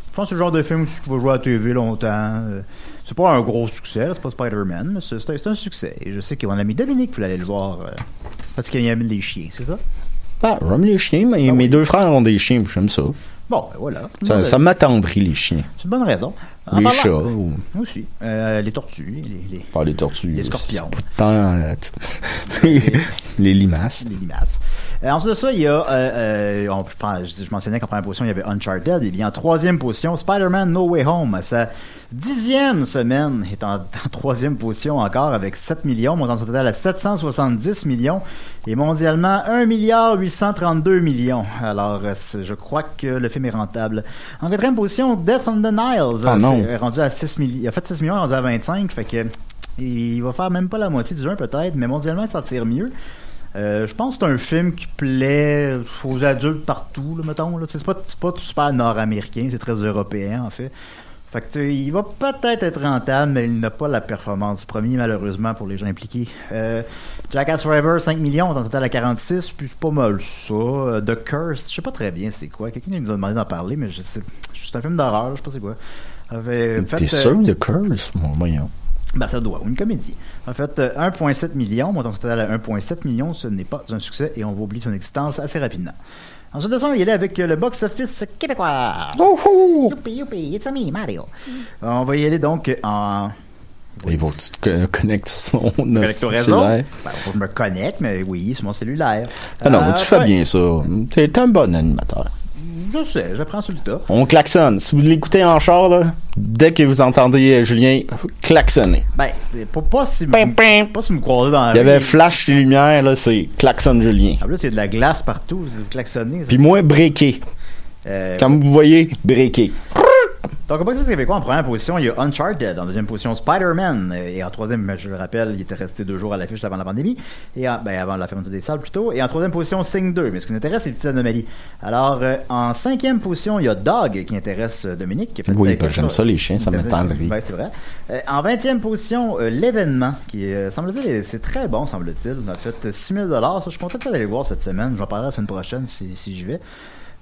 Je pense que c'est le genre de film aussi qui va jouer à la TV longtemps. Euh, C'est pas un gros succès, c'est pas Spider-Man, mais c'est c'est un, c'est un succès. Et je sais que mon ami Dominique voulait aller le voir euh, parce qu'il aime les chiens, c'est ça? Ah, j'aime les chiens, mais mes deux frères ont des chiens, j'aime ça. Bon, ben voilà. Ça, Bon, ça ben, m'attendrit, les chiens. c'est une bonne raison. En Les parlant- chats, ou Aussi. Euh, les tortues, les, les, pas les tortues. Les scorpions. temps, euh, les limaces. les limaces. Euh, ensuite de ça, il y a, euh, euh, on, je, mentionnais qu'en première position, il y avait Uncharted. Et bien en troisième position, Spider-Man No Way Home. À sa dixième semaine, est en, en troisième position encore avec 7 millions, montant son total à 770 millions. Et mondialement, 1 milliard 832 millions. Alors, euh, je crois que le film est rentable. En quatrième position, Death on the Niles. Ah non. fait- rendu à 6 millions. Il a fait 6 millions, il est rendu à 25. Fait que, il va faire même pas la moitié du 1 peut-être, mais mondialement, il s'en tire mieux. Euh, je pense que c'est un film qui plaît aux adultes partout, là, mettons. Là. C'est pas, c'est pas super nord-américain, c'est très européen, en fait. Fait que, il va peut-être être rentable, mais il n'a pas la performance du premier, malheureusement, pour les gens impliqués. Euh, Jackass Forever, 5 millions, en total à 46, puis c'est pas mal ça. Euh, The Curse, je sais pas très bien c'est quoi. Quelqu'un nous a demandé d'en parler, mais je sais, c'est un film d'horreur, je sais pas c'est quoi. T'es sûr de Curse? Bon, voyons. Ben, ça doit, ou une comédie. En fait, euh, 1,7 million, montant total à 1,7 million, ce n'est pas un succès et on va oublier son existence assez rapidement. Ensuite de ça, on va y aller avec euh, le box-office québécois. Youpi, youpi, it's me, Mario. Euh, On va y aller donc en... Il faut que tu te co- connectes sur son cellulaire. Ben, faut que je me connecte, mais oui, c'est mon cellulaire. Ah non, Euh, tu fais ouais, bien ça. T'es un bon animateur. Je sais, je prends sur le tas. On klaxonne. Si vous l'écoutez en char, là, dès que vous entendez euh, Julien klaxonner. Ben, pas, pas si... Pim, pim. Pas si me croisez dans la Il y avait flash et lumière, là, c'est klaxonne Julien. En plus, il y a de la glace partout, vous klaxonnez. Puis moins breaké. Euh, Comme vous voyez, breaké. Donc, au box-office québécois, en première position, il y a Uncharted. En deuxième position, Spider-Man. Et en troisième, ben, je le rappelle, il était resté deux jours à l'affiche avant la pandémie. Et en- ben, avant la fermeture des salles, plutôt. Et en troisième position, Sing 2. Mais ce qui nous intéresse, c'est les petites anomalies. Alors, euh, en cinquième position, il y a Dog, qui intéresse euh, Dominique. qui Oui, que j'aime ça, les chiens, ça m'attendrit. Ouais, c'est vrai. Euh, en 20e position, euh, l'événement, qui euh, semble-t-il, c'est très bon, semble-t-il. On a fait 6 000 Ça, Je suis content d'aller le voir cette semaine. J'en parlerai la semaine prochaine si, si j'y vais.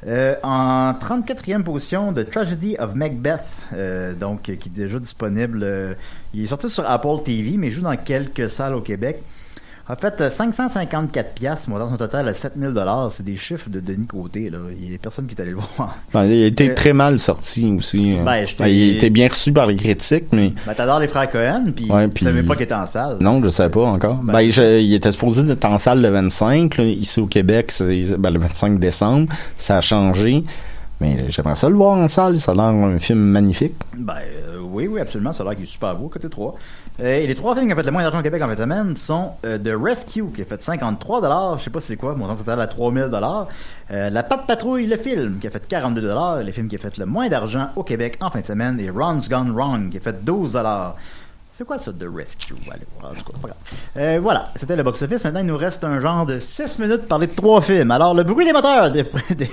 Euh, en 34e position, The Tragedy of Macbeth, euh, donc euh, qui est déjà disponible. euh, il est sorti sur Apple TV, mais il joue dans quelques salles au Québec. En fait, euh, 554 piastres, montant son total à 7000 dollars. C'est des chiffres de Denis Côté. Là. Il y a personne qui est allé le voir. Ben, il a été Euh, très mal sorti aussi. hein. Ben, Ben, il a été bien reçu par les critiques, mais Ben, t'adores les frères Cohen, puis Ouais, tu savais pas qu'il était en salle. non, je savais pas encore. Ben, Ben, je- il était supposé être en salle le 25. là, ici au Québec, c'est le 25 décembre. Ça a changé. Mais j'aimerais ça le voir en salle. Ça a l'air un film magnifique. Ben euh, oui, oui, absolument. Ça a l'air qu'il est super beau, côté 3. Et les trois films qui ont fait le moins d'argent au Québec en fait semaine sont euh, The Rescue, qui a fait 53 Je sais pas c'est quoi, montant total à 3000 euh, La Patte Patrouille, le film, qui a fait 42 le film qui a fait le moins d'argent au Québec en fin de semaine. Et Ron's Gone Wrong, qui a fait 12 c'est quoi ça, The Rescue? Allez. Euh, voilà, c'était le box-office. Maintenant, il nous reste un genre de 6 minutes pour parler de trois films. Alors, Le bruit des moteurs, des- des-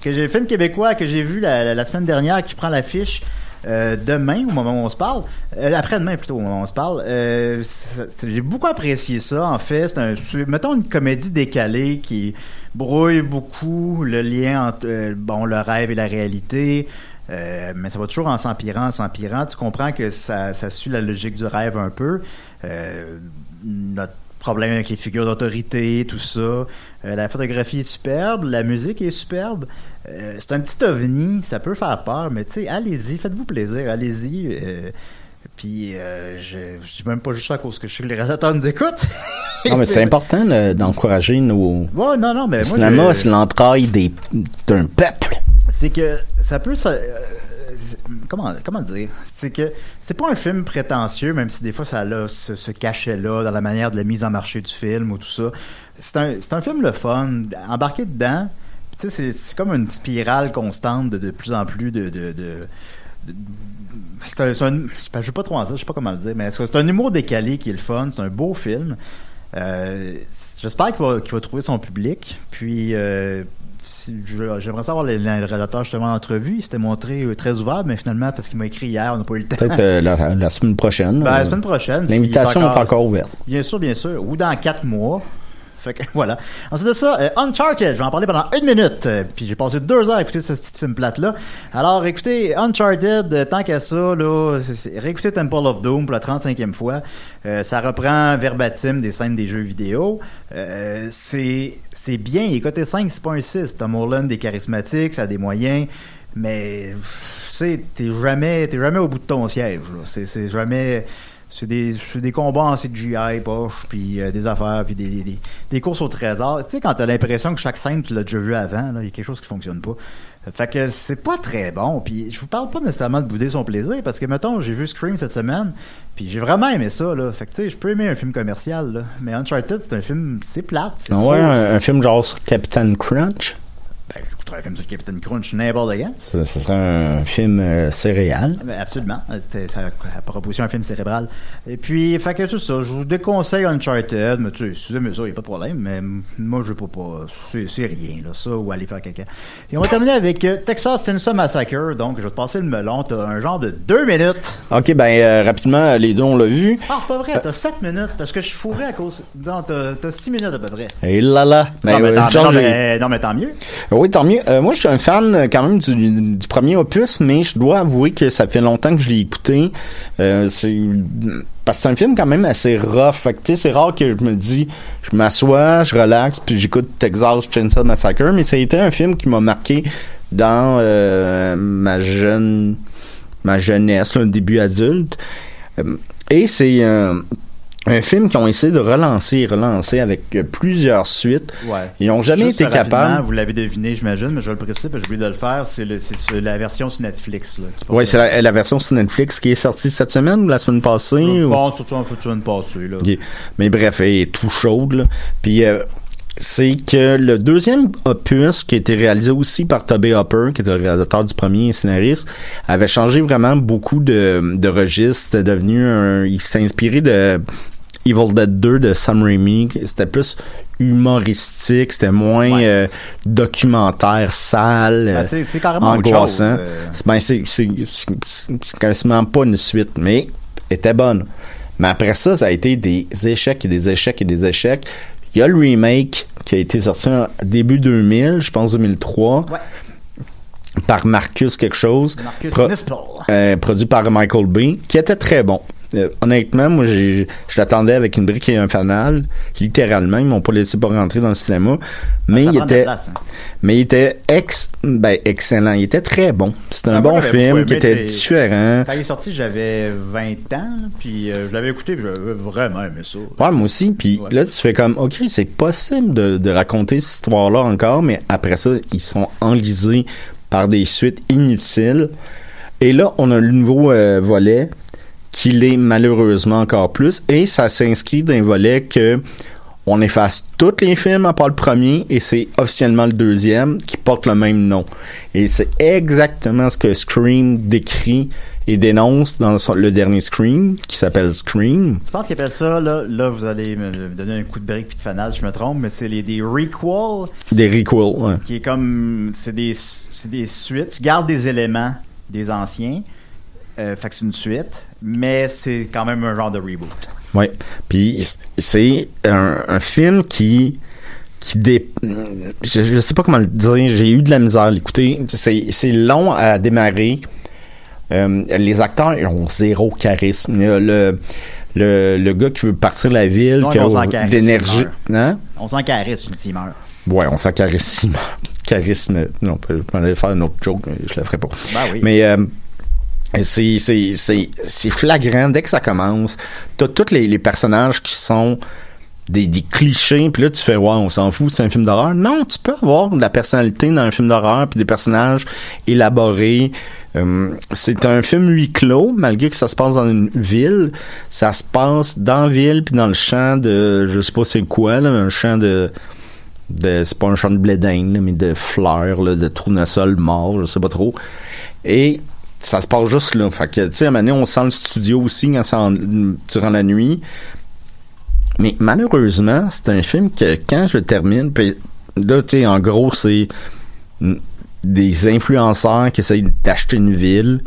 que j'ai film québécois que j'ai vu la- la semaine dernière qui prend l'affiche euh, demain au moment où on se parle Euh, après-demain plutôt au moment où on se parle Euh, j'ai beaucoup apprécié ça en fait c'est un mettons une comédie décalée qui brouille beaucoup le lien entre euh, bon le rêve et la réalité mais ça va toujours en s'empirant, en s'empirant. Tu comprends que ça, suit la logique du rêve un peu. Notre problème avec les figures d'autorité, tout ça. Euh, la photographie est superbe, la musique est superbe. Euh, c'est un petit ovni, ça peut faire peur, mais tu sais, allez-y, faites-vous plaisir, allez-y. euh, puis, euh, je, je dis même pas juste ça à cause que je sais que les réalisateurs nous écoutent. Non, mais c'est important de- d'encourager nos. Ouais, non, non, mais Le moi, cinéma, c'est l'entraille d'un peuple. c'est que ça peut c'est- comment comment dire? C'est que c'est pas un film prétentieux même si des fois ça a ce, ce cachet là dans la manière de la mise en marché du film ou tout ça. C'est un un film le fun embarqué dedans. Tu sais c'est comme une spirale constante de, plus en plus de, de, de- c'est un- je vais pas trop en dire je sais pas comment le dire mais c'est un humour décalé qui est le fun c'est un beau film. Euh, J'espère qu'il va, qu'il va trouver son public. Puis, euh, j'aimerais savoir le, le réalisateur justement d'entrevue. Il s'était montré euh, très ouvert, mais finalement, parce qu'il m'a écrit hier, on n'a pas eu le temps. Peut-être euh, la, la semaine prochaine. Ben, la semaine prochaine. L'invitation est encore ouverte. Bien sûr, bien sûr. Ou dans quatre mois. Fait que voilà. Ensuite de ça, euh, Uncharted, je vais en parler pendant une minute. Euh, puis j'ai passé deux heures à écouter ce petit film plate-là. Alors écoutez, Uncharted, euh, tant qu'à ça, là, réécoutez Temple of Doom pour la 35e fois. Ça reprend verbatim des scènes des jeux vidéo. C'est c'est bien. Et côté 5, c'est pas un 6. Tom Holland est charismatique, ça a des moyens. Mais tu sais, t'es jamais, t'es jamais au bout de ton siège. c'est jamais... C'est des, c'est des combats en CGI, poche, puis euh, des affaires, puis des, des, des- courses au trésor. Tu sais, quand t'as l'impression que chaque scène, tu l'as déjà vu avant, il y a quelque chose qui fonctionne pas. Fait que c'est pas très bon. Puis je vous parle pas nécessairement de bouder son plaisir, parce que, mettons, j'ai vu Scream cette semaine, puis j'ai vraiment aimé ça, là. Fait que, tu sais, je peux aimer un film commercial, là. Mais Uncharted, c'est un film, c'est plate. Ah trop- ouais, un, un film genre sur Captain Crunch? Ben, j'écouterais un film sur Crunch n'importe quand. Ce serait un film euh, céréal. Ben, absolument. C'était ça a proposition un film cérébral. Et puis, fait que c'est ça. Je vous déconseille Uncharted, mais tu sais, si vous aimez ça, il n'y a pas de problème. Mais moi, je veux pas. pas c'est, rien, là, ça, ou aller faire caca. Et on va terminer avec euh, Texas Chainsaw Massacre. Donc, je vais te passer le melon. T'as un genre de deux minutes. Ok, ben euh, rapidement, les deux, on l'a vu. Ah, c'est pas vrai, t'as sept minutes. Parce que je suis fourré à cause. Non, t'as, six minutes à peu près. Et là là. Ben, non, mais euh, tant, non, mais, non, mais tant mieux. Oui, tant mieux. Euh, moi, je suis un fan euh, quand même du, premier opus, mais je dois avouer que ça fait longtemps que je l'ai écouté. Euh, c'est parce que c'est un film quand même assez rough. Fait que, c'est rare que je me dis, je m'assois, je relaxe, puis j'écoute Texas Chainsaw Massacre. Mais ça a été un film qui m'a marqué dans ma jeune, ma jeunesse, là, début adulte. Et c'est un film qu'ils ont essayé de relancer et relancer avec euh, plusieurs suites. Ouais. Ils n'ont jamais Juste été capables. Vous l'avez deviné, j'imagine, mais je vais le que j'ai oublié de le faire. C'est, la version sur Netflix. Oui, c'est la, la version sur Netflix qui est sortie cette semaine ou la semaine passée. ou- Bon, surtout en une passée, là. Mais bref, elle est tout chaude. Là. Puis euh, c'est que le deuxième opus, qui a été réalisé aussi par Toby Hopper, qui était le réalisateur du premier scénariste, avait changé vraiment beaucoup de, de registres. Devenu un... Il s'est inspiré de Evil Dead 2 de Sam Raimi. C'était plus humoristique, c'était moins Ouais. euh, documentaire, sale, Ben, c'est- c'est carrément autre angoissant. chose, euh. C'est- Ben, c'est, c'est, c'est, c'est quasiment pas une suite, mais était bonne. Mais après ça, ça a été des échecs et des échecs et des échecs. Il y a le remake qui a été sorti en début 2000, je pense 2003, Ouais. par Marcus quelque chose. Marcus Pro- euh, produit par Michael Bay, qui était très bon. Euh, honnêtement, moi, je l'attendais avec une brique et un fanal. Littéralement, ils m'ont pas laissé pas rentrer dans le cinéma. Mais Ça il était, place, hein. mais il était ex, ben, excellent. Il était très bon. C'était un Ah, bon film qui était différent. Quand il est sorti, j'avais 20 ans, puis euh, je l'avais écouté, puis j'avais vraiment aimé ça. Ouais, moi aussi. Puis Ouais. là, tu fais comme, OK, c'est possible de, de raconter cette histoire-là encore, mais après ça, ils sont enlisés par des suites inutiles. Et là, on a le nouveau euh, volet qui l'est malheureusement encore plus. Et ça s'inscrit d'un volet que on efface tous les films à part le premier et c'est officiellement le deuxième qui porte le même nom. Et c'est exactement ce que Scream décrit et dénonce dans le dernier Scream qui s'appelle Scream. Je pense qu'ils appellent ça, là, là, vous allez me donner un coup de brique puis de fanal, je me trompe, mais c'est les, des requels, Des requels, ouais. qui est comme, c'est des, c'est des suites, tu gardes des éléments des anciens, euh, fait que c'est une suite, mais c'est quand même un genre de reboot. Ouais. Puis c'est un, un film qui qui dé... je, je sais pas comment le dire, j'ai eu de la misère à l'écouter. C'est long à démarrer. Euh, les acteurs ils ont zéro charisme. Le le, le gars qui veut partir de la ville, qui a Hein? On sent charisme s'il meurt. Ouais, on sent charisme. charisme. Non, je aller faire une autre joke, je le ferai pas. Ben oui. Mais euh, c'est flagrant dès que ça commence. T'as tous les, les personnages qui sont des, des clichés, puis là tu fais ouais, on s'en fout, c'est un film d'horreur. Non, tu peux avoir de la personnalité dans un film d'horreur, puis des personnages élaborés. Euh, c'est un film huis clos, malgré que ça se passe dans une ville. Ça se passe dans la ville, puis dans le champ de, je sais pas c'est quoi, là, un champ de de c'est pas un champ de blé mais de fleurs, là, de tournesol mort, je sais pas trop. Et ça se passe juste là. Fait que, tu sais, à un moment donné, on sent le studio aussi quand ça durant la nuit. Mais malheureusement, c'est un film que quand je termine, puis là, tu sais, en gros, c'est des influenceurs qui essayent d'acheter une ville,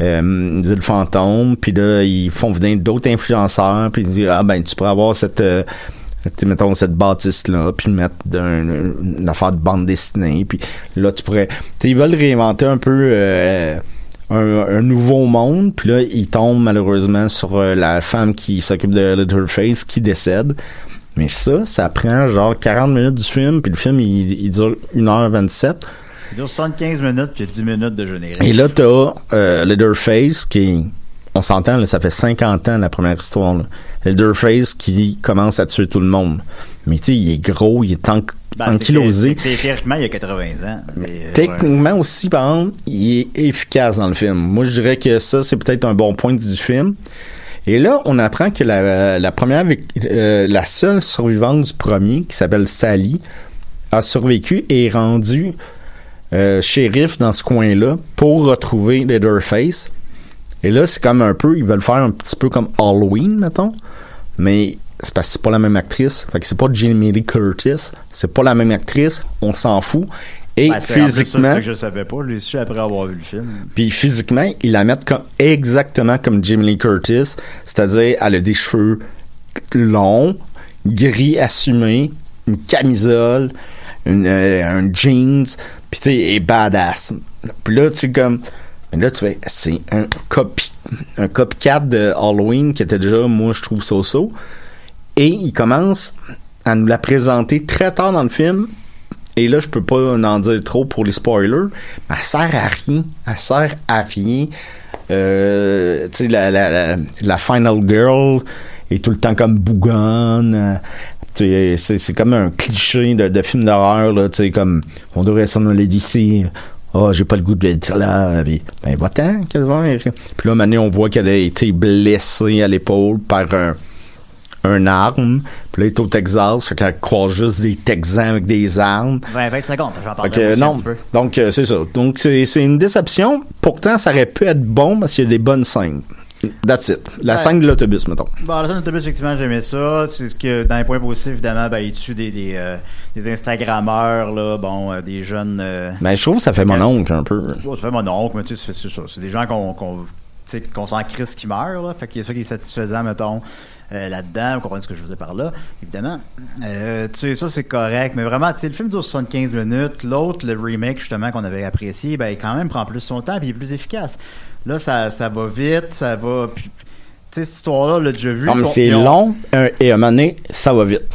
euh, une ville fantôme, puis là, ils font venir d'autres influenceurs, puis ils disent, ah ben, tu pourrais avoir cette... euh, mettons cette bâtisse là puis mettre dans une, affaire de bande dessinée puis là tu pourrais ils veulent réinventer un peu euh, un, un nouveau monde puis là ils tombent malheureusement sur euh, la femme qui s'occupe de Leatherface qui décède mais ça ça prend genre 40 minutes du film puis le film il, il dure 1h27 Il dure 75 minutes, puis il y a 10 minutes de générique. et là, t'as euh, Leatherface qui, on s'entend, là, ça fait 50 ans la première histoire. Là. Leatherface qui commence à tuer tout le monde. Mais tu sais, il est gros, il est an- Ben, ankylosé. Théoriquement, il y a 80 ans. mais, euh, Techniquement aussi, par exemple, il est efficace dans le film. Moi, je dirais que ça, c'est peut-être un bon point du film. Et là, on apprend que la, la première, euh, la seule survivante du premier, qui s'appelle Sally, a survécu et est rendue euh, shérif dans ce coin-là pour retrouver Leatherface. Et là, c'est comme un peu, ils veulent faire un petit peu comme Halloween, mettons. Mais c'est parce que c'est pas la même actrice. Fait que c'est pas Jamie Lee Curtis. C'est pas la même actrice. On s'en fout. Et Ben, physiquement, c'est que je savais pas. Je l'ai su après avoir vu le film. puis physiquement, ils la mettent comme, exactement comme Jamie Lee Curtis. C'est-à-dire, elle a des cheveux longs, gris assumés, une camisole, une, euh, un jeans, puis tu sais, est badass. Puis là, tu sais, comme, mais là, tu fais, c'est un copy, un copycat de Halloween qui était déjà, moi, je trouve so-so. Et il commence à nous la présenter très tard dans le film. Et là, je peux pas en dire trop pour les spoilers. Mais elle sert à rien. Elle sert à rien. Euh, tu sais, la, la, la, la Final Girl est tout le temps comme bougonne. C'est, comme un cliché de, film d'horreur. Tu sais, comme on devrait s'en aller d'ici. Oh, j'ai pas le goût d'être là. Puis, ben, va-t'en, qu'elle va. Puis là, maintenant, on voit qu'elle a été blessée à l'épaule par un, un arme. Puis là, il est au Texas, fait qu'elle croise juste des Texans avec des armes. 20, 20 secondes, j'en Fait parle que, non, donc euh, c'est ça. Donc c'est c'est une déception. Pourtant, ça aurait pu être bon parce qu'il y a des bonnes scènes. That's it. La Ouais. scène de l'autobus, mettons. Bon, la scène d'autobus, effectivement, j'aimais ça. C'est ce que, dans les points positifs, évidemment, ben, il tue des, des, euh, des Instagrammeurs, là, bon, euh, des jeunes. euh, Mais je trouve que ça fait mon oncle un peu. Ça fait mon oncle, mais tu sais, c'est ça. C'est des gens qu'on qu'on qu'on s'en crisse qui meurent, là. Fait qu'il y a ça qui est satisfaisant, mettons, euh, là-dedans. Vous comprenez ce que je vous ai par là, évidemment. Euh, tu sais, ça, c'est correct. Mais vraiment, tu sais, le film dure 75 minutes. L'autre, le remake, justement, qu'on avait apprécié, ben, il quand même prend plus son temps puis il est plus efficace. Là, ça, ça va vite, ça va. Tu sais, cette histoire-là, on l'a déjà vu. C'est long et à un moment donné, ça va vite.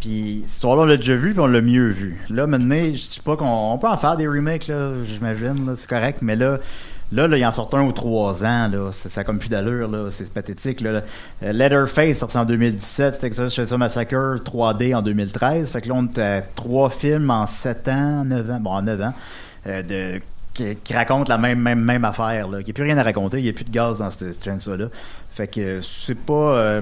puis cette histoire-là, on l'a déjà vu, puis on l'a mieux vu. Là, maintenant, je dis pas qu'on on peut en faire des remakes, là, j'imagine, là, c'est correct, mais là, là, là, il en sort un aux trois ans, là, ça, ça a comme plus d'allure, là, c'est pathétique, là. Euh, Letterface, sorti en 2017, Texas Chainsaw Massacre 3D en 2013, fait que là, on est à trois films en sept ans, neuf ans, bon, en neuf ans, euh, de qui, qui racontent la même même même affaire là. Il n'y a plus rien à raconter, il n'y a plus de gaz dans ce, ce chainsaw là. Fait que c'est pas euh,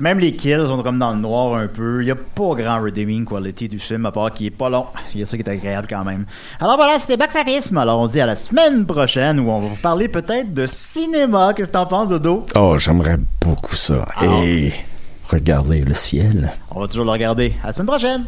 même les kills sont comme dans le noir un peu. Il n'y a pas grand redeeming quality du film, à part qu'il est pas long. Il y a ça qui est agréable quand même. Alors voilà, c'était Box Office. Alors on se dit à la semaine prochaine où on va vous parler peut-être de cinéma. Qu'est-ce que t'en penses, Dodo? Oh, j'aimerais beaucoup ça. Et regardez le ciel. On va toujours le regarder. À la semaine prochaine!